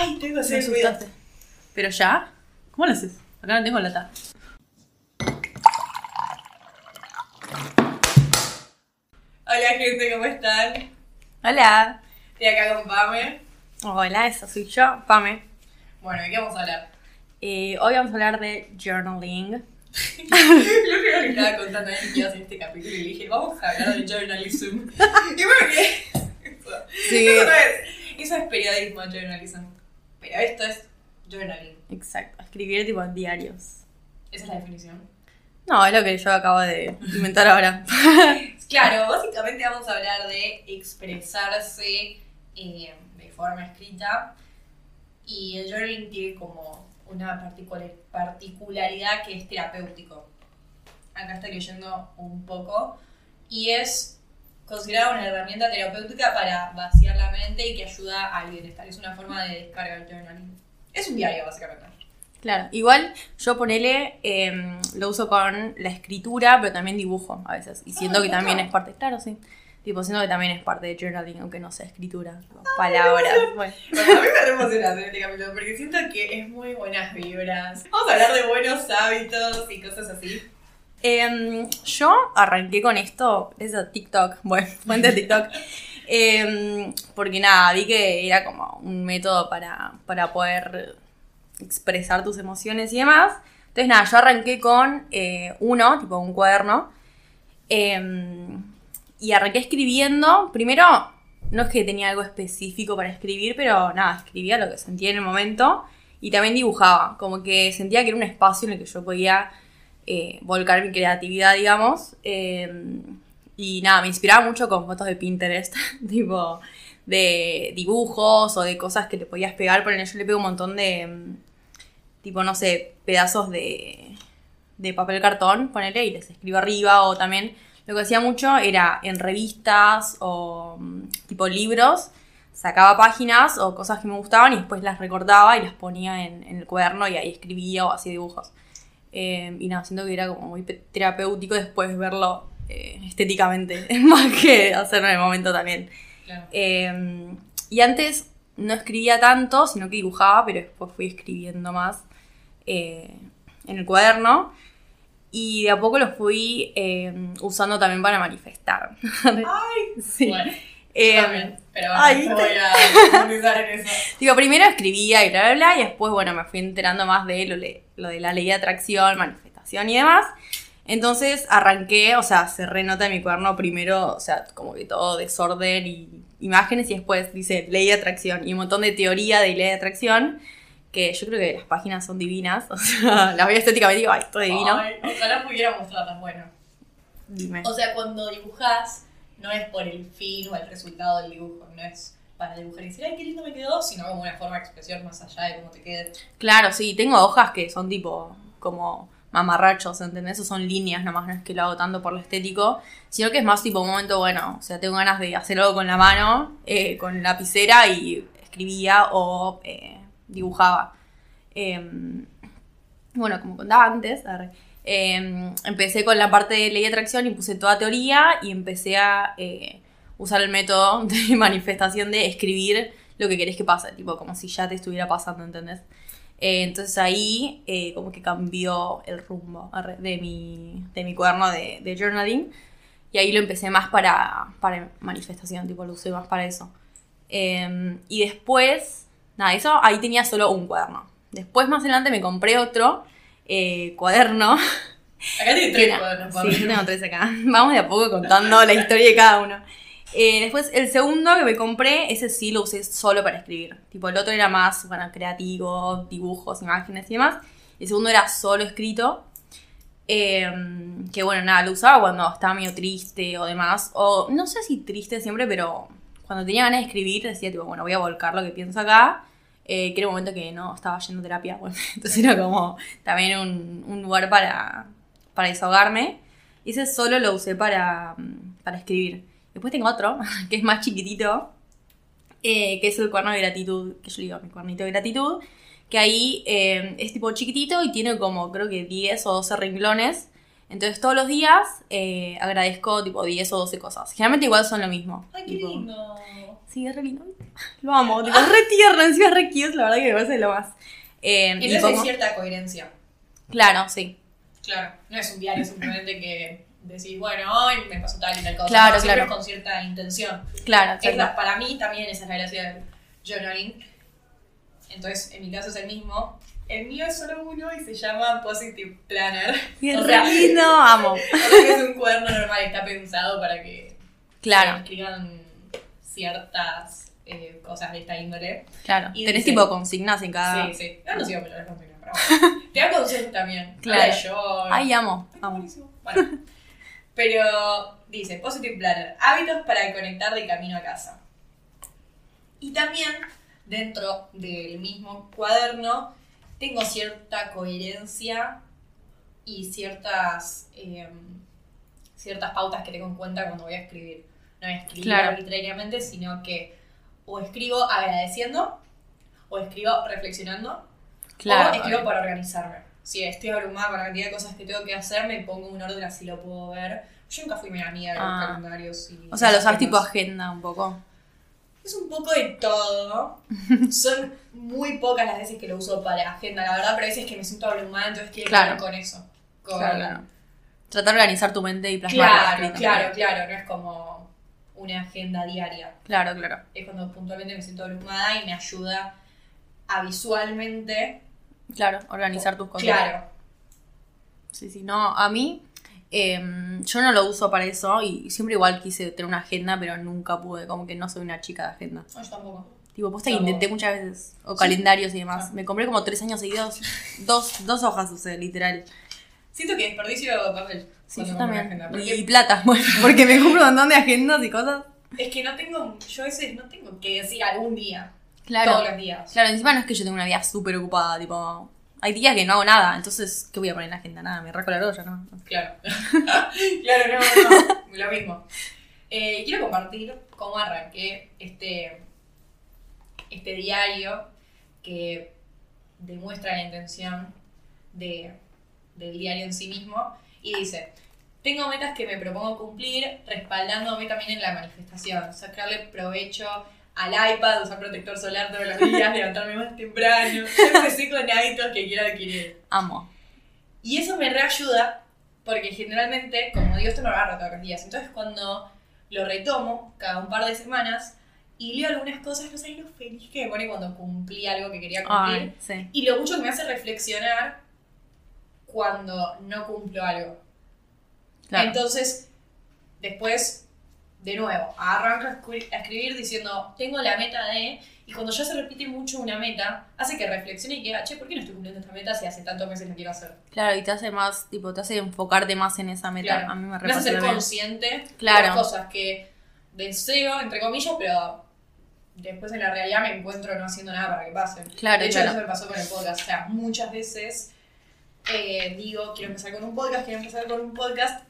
Ay, tengo que hacer. ¿Pero ya? ¿Cómo lo haces? Acá no tengo lata. Hola gente, ¿cómo están? Hola. Estoy acá con Pame. Hola, esa soy yo, Pame. Bueno, ¿de qué vamos a hablar? Eh, hoy vamos a hablar de journaling. Lo primero que estaba contando es que iba a hacer este capítulo y le dije, vamos a hablar de journalism. y bueno, ¿qué? Eso, Sí. eso es. Eso es periodismo, journalism. Pero esto es journaling. Exacto, escribir tipo diarios. Esa es la definición. No, es lo que yo acabo de inventar ahora. Claro, básicamente vamos a hablar de expresarse eh, de forma escrita y el journaling tiene como una particular- particularidad que es terapéutico. Acá estoy leyendo un poco y es considerada una herramienta terapéutica para vaciar la mente y que ayuda al bienestar. Es una forma de descarga el journaling. Es un diario, básicamente. Claro, igual yo ponele, eh, lo uso con la escritura, pero también dibujo a veces. Y siento Ah, que también es parte, claro, sí. Tipo, siento que también es parte de journaling, aunque no sea escritura. tipo, palabras. Bueno. Bueno, a mí me emociona hacer este capítulo porque siento que es muy buenas vibras. Vamos a hablar de buenos hábitos y cosas así. Em, yo arranqué con esto, eso TikTok, bueno, fuente de TikTok. Em, porque nada, vi que era como un método para, para poder expresar tus emociones y demás. Entonces nada, yo arranqué con eh, uno, tipo un cuaderno. em, y arranqué escribiendo. Primero, no es que tenía algo específico para escribir, pero nada, escribía lo que sentía en el momento. Y también dibujaba, como que sentía que era un espacio en el que yo podía eh, volcar mi creatividad, digamos. Eh, y nada, me inspiraba mucho con fotos de Pinterest, tipo de dibujos o de cosas que le podías pegar. Por yo le pego un montón de, mm, tipo, no sé, pedazos de, de papel cartón, ponele, y les escribo arriba. O también lo que hacía mucho era en revistas o mm, tipo libros, sacaba páginas o cosas que me gustaban y después las recortaba y las ponía en, en el cuaderno y ahí escribía o hacía dibujos. Eh, y nada, siento que era como muy terapéutico después verlo eh, estéticamente, más que hacerlo en el momento también. Claro. Eh, y antes no escribía tanto, sino que dibujaba, pero después fui escribiendo más eh, en el cuaderno. Y de a poco lo fui eh, usando también para manifestar. Ay, sí. bueno. Eh, yo también, pero bueno, ay, no ¿viste? voy a en eso. Digo, primero escribía y bla, bla, bla, y después, bueno, me fui enterando más de lo, lo de la ley de atracción, manifestación y demás. Entonces arranqué, o sea, cerré nota de mi cuaderno primero, o sea, como que todo desorden y imágenes, y después dice ley de atracción y un montón de teoría de ley de atracción, que yo creo que las páginas son divinas, o sea, las veo estéticamente y digo, ay, esto es divino. Ay, ojalá pudiera mostrarlas, bueno. Dime. O sea, cuando dibujas, no es por el fin o el resultado del dibujo, no es para dibujar y decir, ay, qué lindo me quedó, sino como una forma de expresión más allá de cómo te quede. Claro, sí, tengo hojas que son tipo como mamarrachos, ¿entendés? O son líneas nomás, no es que lo hago tanto por lo estético, sino que es más tipo un momento bueno, o sea, tengo ganas de hacer algo con la mano, eh, con lapicera y escribía o eh, dibujaba. Em, bueno, como contaba antes, em, empecé con la parte de ley de atracción y puse toda teoría y empecé a eh, usar el método de manifestación de escribir lo que querés que pase, tipo como si ya te estuviera pasando, ¿entendés? Eh, entonces ahí eh, como que cambió el rumbo de mi, de mi cuaderno de, de journaling y ahí lo empecé más para, para manifestación, tipo lo usé más para eso. Eh, y después, nada, eso ahí tenía solo un cuaderno. Después más adelante me compré otro eh, cuaderno. Acá tiene tres era- cuadernos, Sí, tengo tres acá. Vamos de a poco contando la historia de cada uno. Eh, después, el segundo que me compré, ese sí lo usé solo para escribir. Tipo, el otro era más, bueno, creativo, dibujos, imágenes y demás. El segundo era solo escrito. Eh, que bueno, nada, lo usaba cuando estaba medio triste o demás. O no sé si triste siempre, pero cuando tenía ganas de escribir decía, tipo, bueno, voy a volcar lo que pienso acá. Eh, que era un momento que no estaba yendo a terapia. Bueno, entonces era como también un, un lugar para, para desahogarme. Y ese solo lo usé para, mm, para escribir. Después tengo otro, que es más chiquitito, eh, que es el cuaderno de gratitud, que yo le digo mi cuernito de gratitud, que ahí eh, es tipo chiquitito y tiene como creo que 10 o 12 renglones. Entonces todos los días eh, agradezco tipo 10 o 12 cosas. Generalmente igual son lo mismo. Ay, qué tipo, lindo. Sí, es re lindo. Lo amo, tipo, es re tierno, encima es re cute, la verdad que me parece lo más. Eh, y Entonces hay cierta coherencia. Claro, sí. Claro, no es un diario simplemente que decís, bueno, hoy me pasó tal y tal cosa. Claro, siempre claro. con cierta intención. Claro, la- exacto. para mí también esa es la gracia del journaling. Entonces, en mi caso es el mismo. El mío es solo uno y se llama Positive Planner. Y es re lindo, amo. es un cuaderno normal, está pensado para que Claro, escriban ciertas eh, cosas de esta índole. claro. Y Tenés dice- tipo consignas en cada. Sí, sí. No, no sigo mucho las consignas, pero bueno. Te da consejos también. Claro. Yo. Ay, amo, Ay, amo. Bueno, pero dice, Positive Planner, hábitos para conectar de camino a casa. Y también, dentro del mismo cuaderno, tengo cierta coherencia y ciertas, eh, ciertas pautas que tengo en cuenta cuando voy a escribir. No a escribir Claro. arbitrariamente, sino que o escribo agradeciendo, o escribo reflexionando, Claro. o escribo para organizarme. Si estoy abrumada con la cantidad de cosas que tengo que hacer, me pongo un orden así lo puedo ver. Yo nunca fui muy amiga de los Ah. calendarios y. O sea, lo esos usas tipo agenda un poco. Es un poco de todo. Son muy pocas las veces que lo uso para agenda, la verdad, pero hay veces que me siento abrumada, entonces quiero Claro. con eso. Con... Claro, claro. Tratar de organizar tu mente y plasmarla. Claro, claro, claro, no es como una agenda diaria. Claro, claro. Es cuando puntualmente me siento abrumada y me ayuda a visualmente. Claro, organizar tus cosas. Claro. Sí, sí, no, a mí em, yo no lo uso para eso y siempre igual quise tener una agenda, pero nunca pude, como que no soy una chica de agenda. No, yo tampoco. Tipo, posta Tampoco. intenté muchas veces, o Sí. calendarios y demás. Ah. Me compré como tres años seguidos, dos, dos hojas usé, literal. Siento que desperdicio papel. Sí, yo también. agenda, Y plata, bueno, porque me compro un montón de agendas y cosas. es que no tengo, yo a veces no tengo que decir algún día, Claro. todos los días. Claro, encima no es que yo tenga una vida súper ocupada, tipo, hay días que no hago nada, entonces, ¿qué voy a poner en la agenda? Nada, me raco la olla, ¿no? Claro. claro, no, no, lo mismo. Eh, quiero compartir cómo arranqué este, este diario que demuestra la intención de, del diario en sí mismo y dice, tengo metas que me propongo cumplir respaldándome también en la manifestación, sacarle provecho al iPad, usar protector solar todos los días, levantarme más temprano. Yo empecé con hábitos que quiero adquirir. Amo. Y eso me reayuda porque generalmente, como digo, esto no lo agarro todos los días. Entonces cuando lo retomo cada un par de semanas y leo algunas cosas, no sabes lo feliz que me pone cuando cumplí algo que quería cumplir. Ay, sí. Y lo mucho que me hace reflexionar cuando no cumplo algo. Claro. Entonces, después, de nuevo, arranco a escri- a escribir diciendo, tengo la meta de... Y cuando ya se repite mucho una meta, hace que reflexione y que, ah, che, ¿por qué no estoy cumpliendo esta meta si hace tantos meses la quiero hacer? Claro, y te hace más, tipo, te hace enfocarte más en esa meta. Claro. A mí me Me hace ser consciente Claro. de las cosas que deseo, entre comillas, pero después en la realidad me encuentro no haciendo nada para que pasen. Claro, de hecho, claro. eso me pasó con el podcast. O sea, muchas veces eh, digo, quiero empezar con un podcast, quiero empezar con un podcast.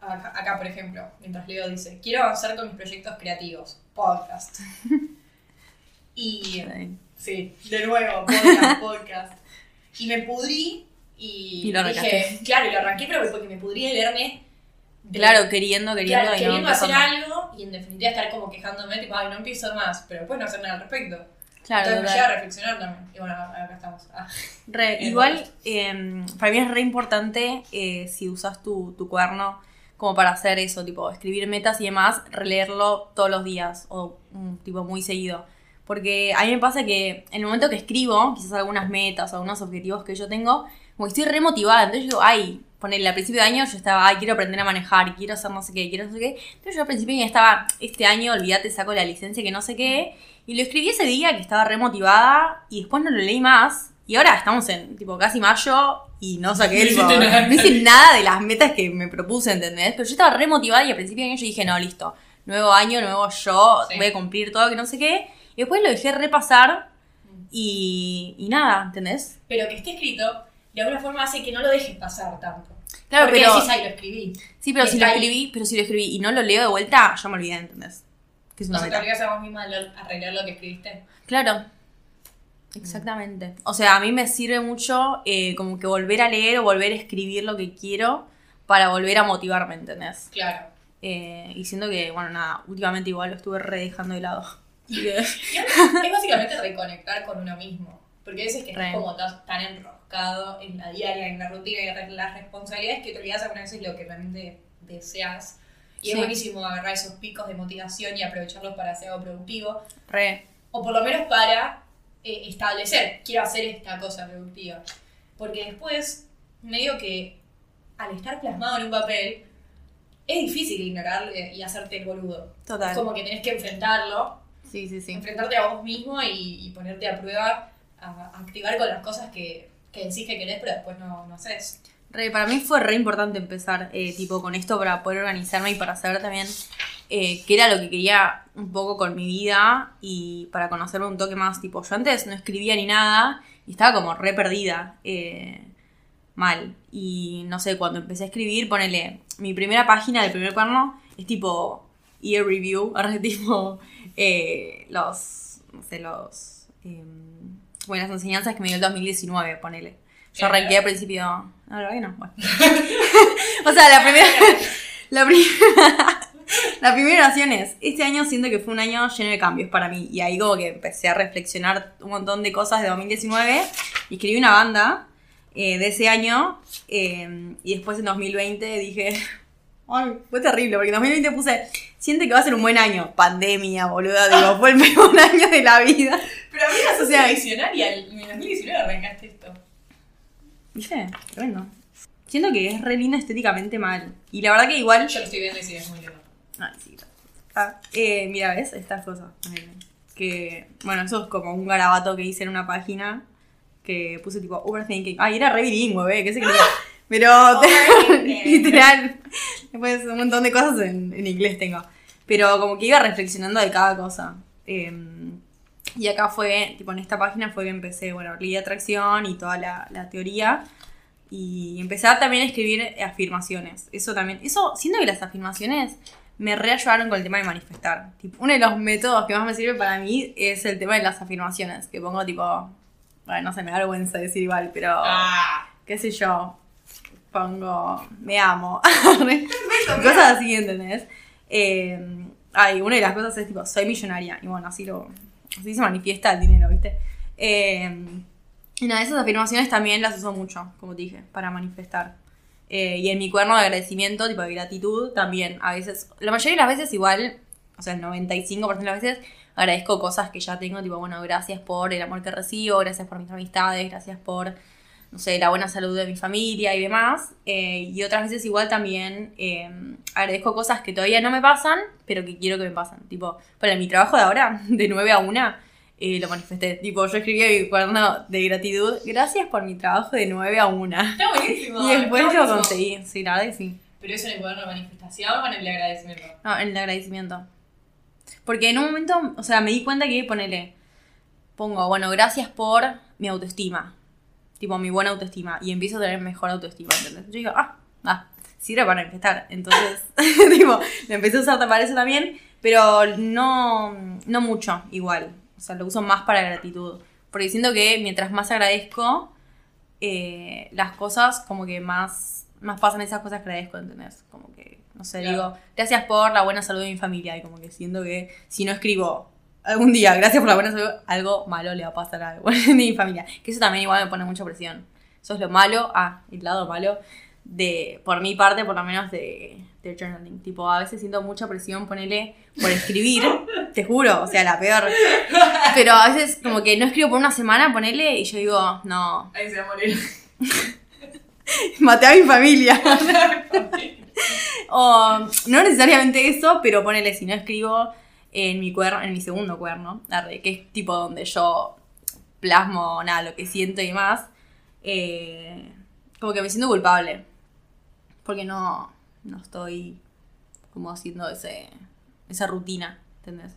Acá, acá, por ejemplo, mientras Leo dice, quiero avanzar con mis proyectos creativos. Podcast. Y Sí. De nuevo, podcast, podcast. Y me pudrí y, Y lo dije, claro, y lo arranqué, pero porque me pudrí de leerme. de- Claro, queriendo, queriendo claro, y no queriendo hacer algo y en definitiva estar como quejándome, tipo, ay, no empiezo más, pero después no hacer nada al respecto. Claro, Entonces me lleva a reflexionar también. Y bueno, acá estamos. Ah, Re, igual, eh, para mí es re importante eh, si usas tu, tu cuaderno como para hacer eso, tipo escribir metas y demás, releerlo todos los días o mm, tipo muy seguido. Porque a mí me pasa que en el momento que escribo, quizás algunas metas o algunos objetivos que yo tengo, como que estoy re motivada. Entonces yo digo, ay, ponele, al principio de año yo estaba, ay, quiero aprender a manejar, quiero hacer no sé qué, quiero no sé qué. Entonces yo al principio ya estaba, este año, olvídate, saco la licencia que no sé qué. Y lo escribí ese día que estaba re motivada y después no lo leí más. Y ahora estamos en tipo casi mayo y no saqué, No tipo, no hice nada de las metas que me propuse, ¿entendés? Pero yo estaba re motivada y al principio de año yo dije, no, listo, nuevo año, nuevo yo, Sí. voy a cumplir todo, que no sé qué. Y después lo dejé repasar y, y nada, ¿entendés? Pero que esté escrito, de alguna forma hace que no lo dejes pasar tanto. Claro, Porque pero... decís, ay, lo escribí. Sí, pero si lo ahí. escribí, pero si lo escribí y no lo leo de vuelta, ya me olvidé, ¿entendés? Que es No una te meta. olvidas a vos misma arreglar lo que escribiste. Claro. Exactamente. O sea, a mí me sirve mucho eh, como que volver a leer o volver a escribir lo que quiero para volver a motivarme, ¿entendés? Claro. Eh, y siento que, bueno, nada, últimamente igual lo estuve re dejando de lado. Es básicamente reconectar con uno mismo. Porque a veces que estás como tan, tan en la diaria, en la rutina y en las responsabilidades que te olvidas algunas veces lo que realmente deseas. Y Sí. es buenísimo agarrar esos picos de motivación y aprovecharlos para hacer algo productivo. re. O por lo menos para eh, establecer, quiero hacer esta cosa productiva. Porque después, medio que al estar plasmado en un papel, es difícil ignorarlo y hacerte el boludo. Total. Es como que tenés que enfrentarlo Sí, sí, sí. enfrentarte a vos mismo y, y ponerte a prueba, a, a activar con las cosas que, que decís que querés, pero después no, no haces. Re, para mí fue re importante empezar eh, tipo con esto para poder organizarme y para saber también eh, qué era lo que quería un poco con mi vida y para conocerme un toque más. Tipo, yo antes no escribía ni nada y estaba como re perdida. eh, mal. Y no sé, cuando empecé a escribir, ponele, mi primera página del primer cuerno es tipo year review, ahora tipo eh, los, no sé, los, em, bueno, las enseñanzas que me dio el 2019, ponele. Yo Eh. arranqué al principio, no, la verdad que no, bueno. o sea, la primera, la primera, la primera oración es, este año siento que fue un año lleno de cambios para mí. Y ahí como que empecé a reflexionar un montón de cosas de 2019 y escribí una banda eh, de ese año. eh, y después en 2020 dije, ay, fue terrible, porque en 2020 puse, siente que va a ser un buen año. Pandemia, boluda, digo, fue el peor año de la vida. Pero amiga, sos sea- visionaria. En 2019 arrancaste esto. ¿Viste? Tremendo. Siento que es re linda estéticamente mal. Y la verdad que igual... Yo lo estoy viendo y sí, es muy lindo. Ay, sí. Ah, eh, mira, ¿ves? Estas cosas. Que, bueno, eso es como un garabato que hice en una página que puse tipo overthinking. Ay, era re bilingüe, ¿ve? ¿Qué se creía? Pero, literal. Después un montón de cosas en, en inglés tengo. Pero como que iba reflexionando de cada cosa. Eh, y acá fue, tipo en esta página fue que empecé, bueno, ley de atracción y toda la, la teoría. Y empecé a también a escribir afirmaciones. Eso también, eso, siento que las afirmaciones me reayudaron con el tema de manifestar. Tipo, uno de los métodos que más me sirve para mí es el tema de las afirmaciones. Que pongo tipo, bueno, no sé, me da vergüenza decir igual, pero Ah. qué sé yo. Pongo, me amo. cosas así, ¿entendés? Eh, ay, una de las cosas es tipo, soy millonaria. Y bueno, así lo, así se manifiesta el dinero, ¿viste? Eh, y nada, esas afirmaciones también las uso mucho, como te dije, para manifestar. Eh, y en mi cuerno de agradecimiento, tipo de gratitud, también a veces, la mayoría de las veces igual, o sea, el 95% de las veces agradezco cosas que ya tengo, tipo, bueno, gracias por el amor que recibo, gracias por mis amistades, gracias por, no sé, la buena salud de mi familia y demás. Eh, y otras veces igual también eh, agradezco cosas que todavía no me pasan, pero que quiero que me pasen. Tipo, para mi trabajo de ahora, de 9 a 1, eh, lo manifesté. Tipo, yo escribí mi cuaderno de gratitud, gracias por mi trabajo de 9 a 1. Está buenísimo. Y después lo conseguí, sí, la verdad que sí. Pero eso en el cuaderno de manifestación o en el de agradecimiento. No, en el agradecimiento. Porque en un momento, o sea, me di cuenta que ponele, pongo, bueno, gracias por mi autoestima. Tipo, mi buena autoestima. Y empiezo a tener mejor autoestima, ¿entendés? Yo digo, ah, ah, sirve para manifestar. Entonces, tipo, lo empecé a usar para eso también, pero no, no mucho igual. O sea, lo uso más para gratitud. Porque siento que mientras más agradezco, eh, las cosas como que más, más pasan esas cosas que agradezco, ¿entendés? Como que, no sé, Claro. digo, gracias por la buena salud de mi familia. Y como que siento que si no escribo algún día, gracias por la buena salud, algo malo le va a pasar a mi familia. Que eso también igual me pone mucha presión. Eso es lo malo, ah, el lado malo de, por mi parte, por lo menos de, de journaling. Tipo, a veces siento mucha presión, ponele, por escribir, te juro, o sea, la peor. Pero a veces como que no escribo por una semana, ponele, y yo digo, no, Ahí se va a morir. maté a mi familia. o no necesariamente eso, pero ponele, si no escribo en mi cuerno, en mi segundo cuerno, que es tipo donde yo plasmo nada, lo que siento y demás, eh, como que me siento culpable. Porque no, no estoy como haciendo ese, esa rutina, ¿entendés?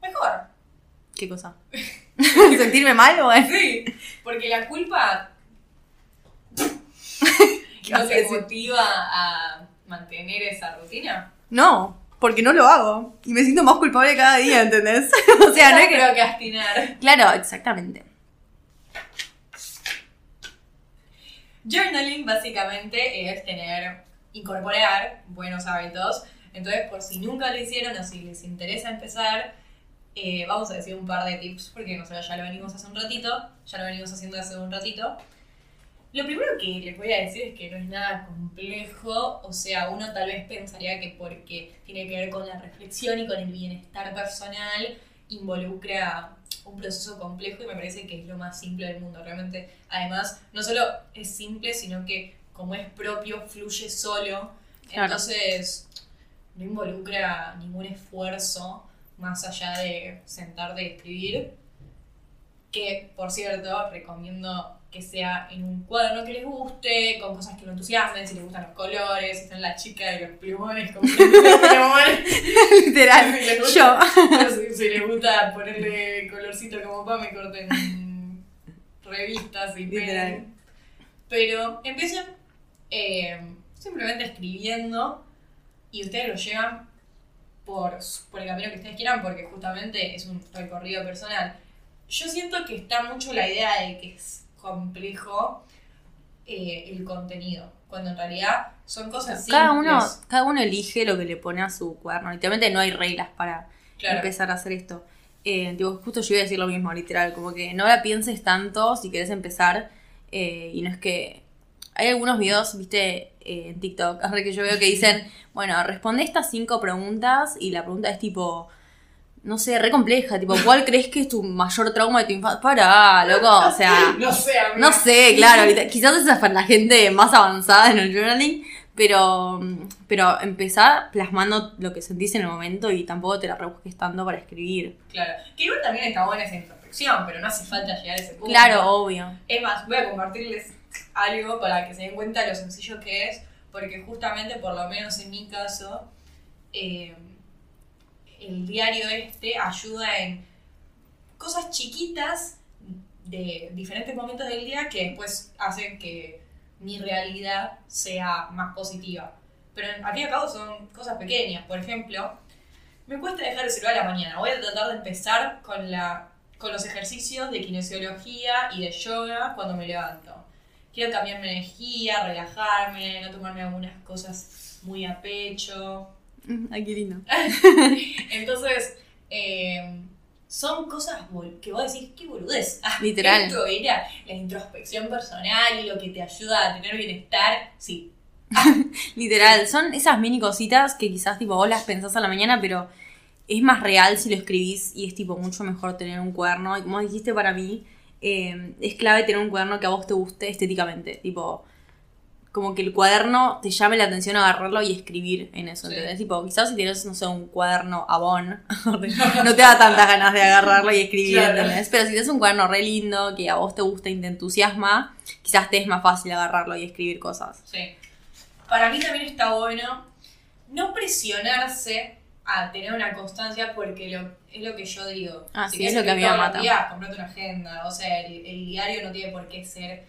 Mejor. ¿Qué cosa? ¿Sentirme mal o es? Sí, porque la culpa ¿Qué no te motiva a mantener esa rutina. No, porque no lo hago. Y me siento más culpable cada día, ¿entendés? o sea, no es que... procrastinar. Claro, exactamente. Journaling básicamente es tener incorporar buenos hábitos. Entonces, por si nunca lo hicieron o si les interesa empezar, eh, vamos a decir un par de tips, porque no sé, ya lo venimos hace un ratito, ya lo venimos haciendo hace un ratito. Lo primero que les voy a decir es que no es nada complejo, o sea, uno tal vez pensaría que porque tiene que ver con la reflexión y con el bienestar personal, involucra un proceso complejo y me parece que es lo más simple del mundo. Realmente, además, no solo es simple, sino que como es propio, fluye solo. Entonces, no involucra ningún esfuerzo más allá de sentarte y escribir. Que, por cierto, recomiendo que sea en un cuaderno que les guste, con cosas que lo entusiasmen, si les gustan los colores, si están la chica de los plumones, como que Literal, yo. Si, les gusta ponerle colorcito como pa, me corten revistas y Literal. Pero empiecen eh, simplemente escribiendo y ustedes lo llevan por, por el camino que ustedes quieran, porque justamente es un recorrido personal. Yo siento que está mucho la idea de que es complejo eh, el contenido, cuando en realidad son cosas cada Uno, cada uno elige lo que le pone a su cuaderno. Literalmente no hay reglas para empezar a hacer esto. Eh, justo yo iba a decir lo mismo, literal, como que no la pienses tanto si quieres empezar. Eh, y no es que. Hay algunos videos, viste, en TikTok, que yo veo que dicen, bueno, responde estas cinco preguntas y la pregunta es tipo, no sé, re compleja, tipo, ¿cuál crees que es tu mayor trauma de tu infancia? Para, loco, o sea... no sé, No sé, claro, quizás esa es para la gente más avanzada en el journaling, pero, pero empezar plasmando lo que sentís en el momento y tampoco te la rebusques tanto para escribir. Claro, que igual también está buena esa introspección, pero no hace falta llegar a ese punto. Claro, obvio. Es más, voy a compartirles algo para que se den cuenta de lo sencillo que es, porque justamente, por lo menos en mi caso, eh, el diario este ayuda en cosas chiquitas de diferentes momentos del día que después hacen que mi realidad sea más positiva. Pero al fin y al cabo son cosas pequeñas. Por ejemplo, me cuesta dejar el celular a la mañana. Voy a tratar de empezar con, la, con los ejercicios de kinesiología y de yoga cuando me levanto quiero cambiar mi energía, relajarme, no tomarme algunas cosas muy a pecho. Ay, qué lindo. Entonces, eh, son cosas que vos decís, qué boludez. Ah, Literal. Esto era la introspección personal y lo que te ayuda a tener bienestar, sí. Literal, son esas mini cositas que quizás tipo vos las pensás a la mañana, pero es más real si lo escribís y es tipo mucho mejor tener un cuaderno. Y como dijiste para mí, Em, es clave tener un cuaderno que a vos te guste estéticamente. Tipo, como que el cuaderno te llame la atención agarrarlo y escribir en eso. Tipo, quizás si tienes, no sé, un cuaderno Avon, no te da tantas ganas de agarrarlo y escribir, Pero si tienes un cuaderno re lindo que a vos te gusta y te entusiasma, quizás te es más fácil agarrarlo y escribir cosas. Sí. Para mí también está bueno no presionarse a tener una constancia porque lo, es lo que yo digo. Ah, si sí, es lo que a mí me mata. Días, comprate una agenda, o sea, el, diario no tiene por qué ser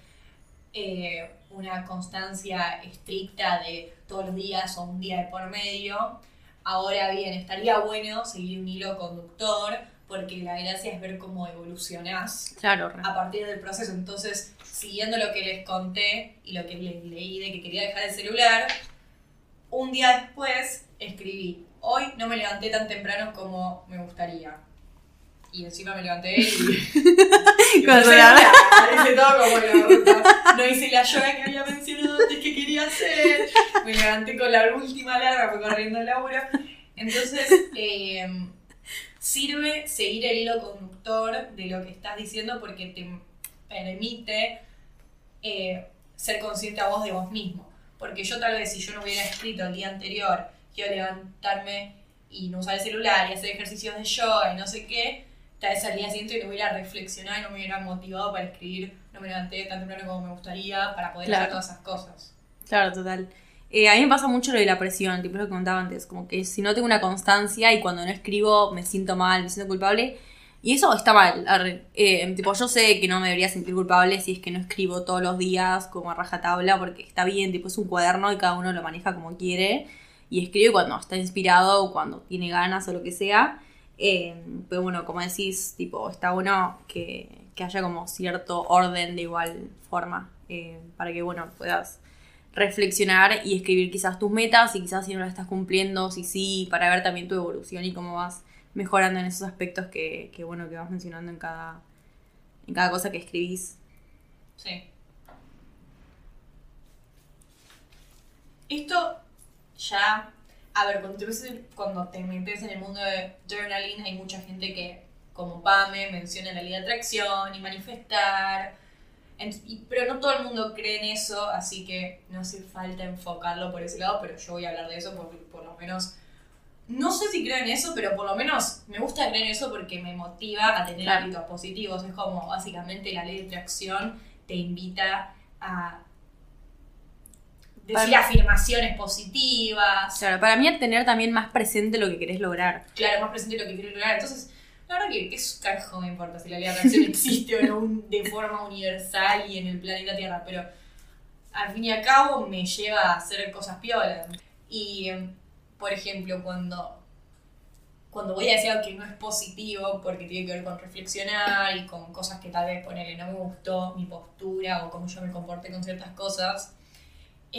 eh, una constancia estricta de todos los días o un día de por medio. Ahora bien, estaría bueno seguir un hilo conductor porque la gracia es ver cómo evolucionás claro, a partir del proceso. Entonces, siguiendo lo que les conté y lo que les leí de que quería dejar el celular, un día después escribí hoy no me levanté tan temprano como me gustaría. Y encima me levanté y. y parece todo como la. No hice la yoga que había mencionado antes que quería hacer. Me levanté con la última larga, fue corriendo el Laura. Entonces, eh, sirve seguir el hilo conductor de lo que estás diciendo porque te permite eh, ser consciente a vos de vos mismo. Porque yo tal vez si yo no hubiera escrito el día anterior quiero levantarme y no usar el celular y hacer ejercicios de yoga y no sé qué, tal vez al día siguiente no hubiera reflexionado y no me hubiera motivado para escribir, no me levanté tan temprano como me gustaría para poder hacer todas esas cosas. Claro, total. Eh, a mí me pasa mucho lo de la presión, tipo lo que contaba antes, como que si no tengo una constancia y cuando no escribo me siento mal, me siento culpable, y eso está mal. Eh, tipo, yo sé que no me debería sentir culpable si es que no escribo todos los días como a rajatabla, porque está bien, tipo, es un cuaderno y cada uno lo maneja como quiere y escribe cuando está inspirado o cuando tiene ganas o lo que sea. Eh, pero bueno, como decís, tipo, está bueno que, haya como cierto orden de igual forma, eh, para que, bueno, puedas reflexionar y escribir quizás tus metas y quizás si no las estás cumpliendo, si sí, para ver también tu evolución y cómo vas mejorando en esos aspectos que, que bueno, que vas mencionando en cada, en cada cosa que escribís. Sí. Esto ya, a ver, cuando te, cuando te metes en el mundo de journaling hay mucha gente que, como Pame, menciona la ley de atracción y manifestar. Pero no todo el mundo cree en eso, así que no hace falta enfocarlo por ese lado, pero yo voy a hablar de eso porque por lo menos... No sé si creo en eso, pero por lo menos me gusta creer en eso porque me motiva a tener hábitos positivos. Es como básicamente la ley de atracción te invita a decir Para- afirmaciones positivas, Claro, para mí es tener también más presente lo que querés lograr. claro, más presente lo que quiero lograr. Entonces, la verdad que qué es carajo me importa si la ley de atracción existe o no de forma universal y en el planeta Tierra, pero al fin y al cabo me lleva a hacer cosas piolas. Y, em, por ejemplo, cuando, cuando voy a decir algo que no es positivo porque tiene que ver con reflexionar y con cosas que tal vez ponerle no me gustó, mi postura o cómo yo me comporté con ciertas cosas,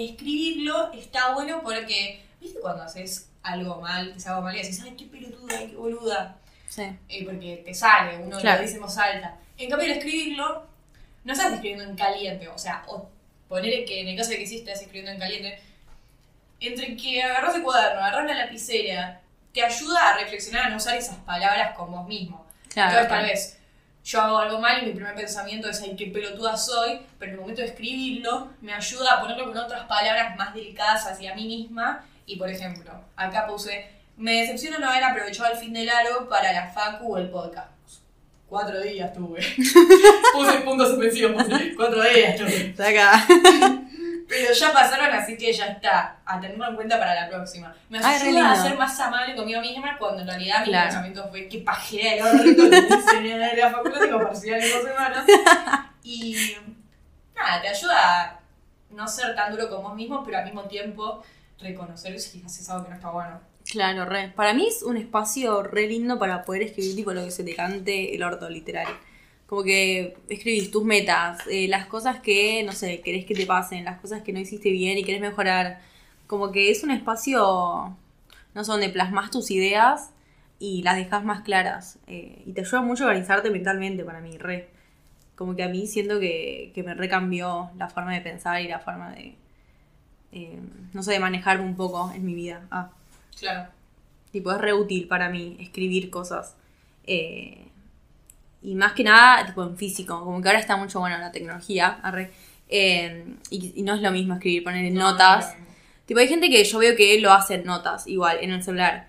escribirlo está bueno porque, ¿viste cuando haces algo mal, te algo mal y decís, ay, qué pelotuda, ay, qué boluda? Sí. Eh, porque te sale, uno Claro. lo dice en voz alta. En cambio, el escribirlo, no estás escribiendo en caliente, o sea, o poner que en el caso de que sí estés escribiendo en caliente, entre que agarras el cuaderno, agarras la lapicera, te ayuda a reflexionar, a no usar esas palabras con vos mismo. Claro. Entonces, tal vez yo hago algo mal y mi primer pensamiento es, ay, qué pelotuda soy, pero en el momento de escribirlo me ayuda a ponerlo con otras palabras más delicadas hacia mí misma. Y por ejemplo, acá puse, me decepciona no haber aprovechado el fin de largo para la facu o el podcast. Cuatro días tuve. puse puntos suspensivos, cuatro días tuve. Está acá. Pero ya pasaron, así que ya está. A tenerlo en cuenta para la próxima. Me Ay, ayuda a ser más amable conmigo misma cuando en realidad mi Claro. pensamiento fue qué pajera el que hice en la facultad tengo parcial en dos semanas. Y nada, te ayuda a no ser tan duro con vos mismo, pero al mismo tiempo reconocer si haces algo que no está bueno. Claro, re. Para mí es un espacio re lindo para poder escribir tipo lo que se te cante el orto, literal. Como que escribís tus metas, eh, las cosas que, no sé, querés que te pasen, las cosas que no hiciste bien y querés mejorar. Como que es un espacio, no sé, donde plasmas tus ideas y las dejas más claras. eh, y te ayuda mucho a organizarte mentalmente para mí, re. Como que a mí siento que, que me recambió la forma de pensar y la forma de, eh, no sé, de manejarme un poco en mi vida. Ah. Claro. Tipo, es re útil para mí escribir cosas. Eh, y más que nada, tipo, en físico. Como que ahora está mucho bueno la tecnología. arre. Eh, y, y no es lo mismo escribir, poner en No, notas. no, no. Tipo, hay gente que yo veo que lo hace en notas, igual, en el celular.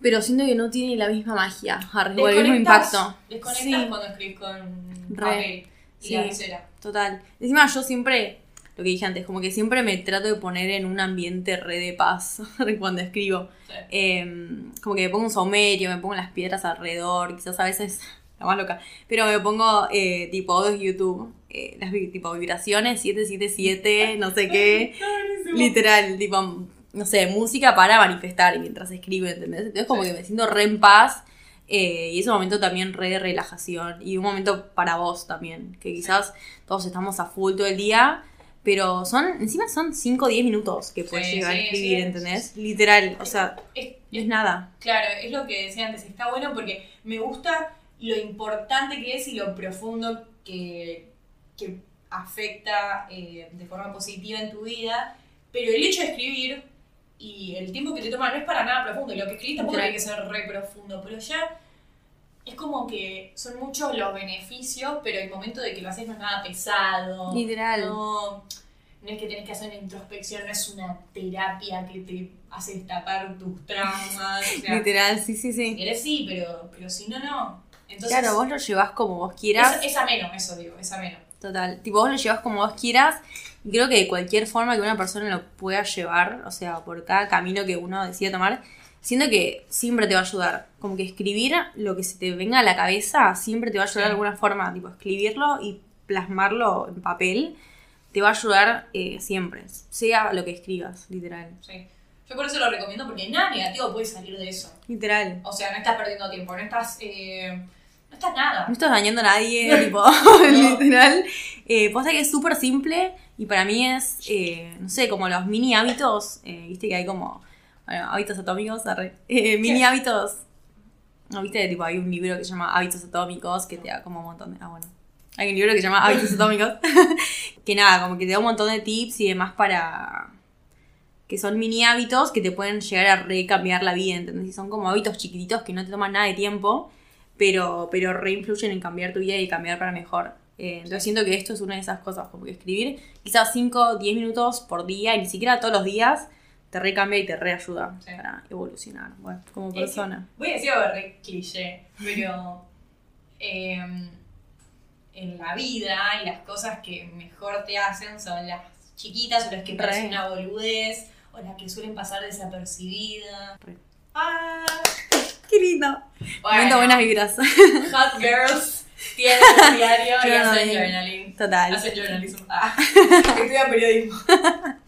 Pero siento que no tiene la misma magia, arre, o el mismo impacto. Desconectas Sí. cuando escribís con Re. papel y Sí. lapicera. Total. Encima yo siempre, lo que dije antes, como que siempre me trato de poner en un ambiente re de paz cuando escribo. Sí. Eh, como que me pongo un saumerio, me pongo las piedras alrededor, quizás a veces la más loca. Pero me pongo eh, tipo YouTube, eh, las tipo vibraciones 777, no sé qué. Literal, tipo, no sé, música para manifestar mientras escribo, ¿entendés? Entonces como Sí. que me siento re en paz. eh, y es un momento también re de relajación. Y un momento para vos también. Que quizás todos estamos a full todo el día. Pero son, encima son 5 o 10 minutos que puedes Sí, llegar a escribir, sí. ¿entendés? Literal, o sea, Es- no es nada. Claro, es lo que decía antes, está bueno porque me gusta lo importante que es y lo profundo que, que afecta eh, de forma positiva en tu vida, pero el hecho de escribir y el tiempo que te toma no es para nada profundo, y lo que escribís tampoco tiene que ser re profundo, pero ya es como que son muchos los beneficios, pero el momento de que lo haces no es nada pesado. Literal. No, no es que tenés que hacer una introspección, no es una terapia que te hace destapar tus traumas. O sea, Literal, sí, sí, sí. querés sí, pero, pero si no, no. Entonces, Claro, vos lo llevas como vos quieras. es, es ameno, eso digo, es ameno. Total. Tipo, vos lo llevas como vos quieras. Y creo que de cualquier forma que una persona lo pueda llevar, o sea, por cada camino que uno decida tomar, siento que siempre te va a ayudar. Como que escribir lo que se te venga a la cabeza siempre te va a ayudar Sí. de alguna forma. Tipo, escribirlo y plasmarlo en papel te va a ayudar eh, siempre. Sea lo que escribas, literal. Sí. Yo por eso lo recomiendo porque nada negativo puede salir de eso. Literal. O sea, no estás perdiendo tiempo, no estás. eh, estás nada. No estás dañando a nadie, tipo, literal. Eh, posta que es súper simple Y para mí es, eh, no sé, como los mini hábitos, eh, viste que hay como, bueno, hábitos atómicos, arre, eh, mini hábitos. No, viste, tipo, hay un libro que se llama Hábitos Atómicos que te da como un montón de. Ah, bueno. Hay un libro que se llama Hábitos Atómicos. que nada, como que te da un montón de tips y demás para. que son mini hábitos que te pueden llegar a recambiar la vida, ¿entendés? Y son como hábitos chiquititos que no te toman nada de tiempo, pero, pero reinfluyen en cambiar tu vida y cambiar para mejor. Eh, entonces siento que esto es una de esas cosas, como que escribir quizás 5, 10 minutos por día y ni siquiera todos los días te recambia y te reayuda Sí. para evolucionar bueno, como Es persona. Voy a decir algo re cliché, pero em, en la vida y las cosas que mejor te hacen son las chiquitas o las que Re. parecen una boludez o las que suelen pasar desapercibidas. Re. Ah, ¡Qué lindo! bueno, Momento buenas vibras. Hot girls tienen un diario y hacen Journaling. Total. Hacen journalism. Ah, estudian periodismo.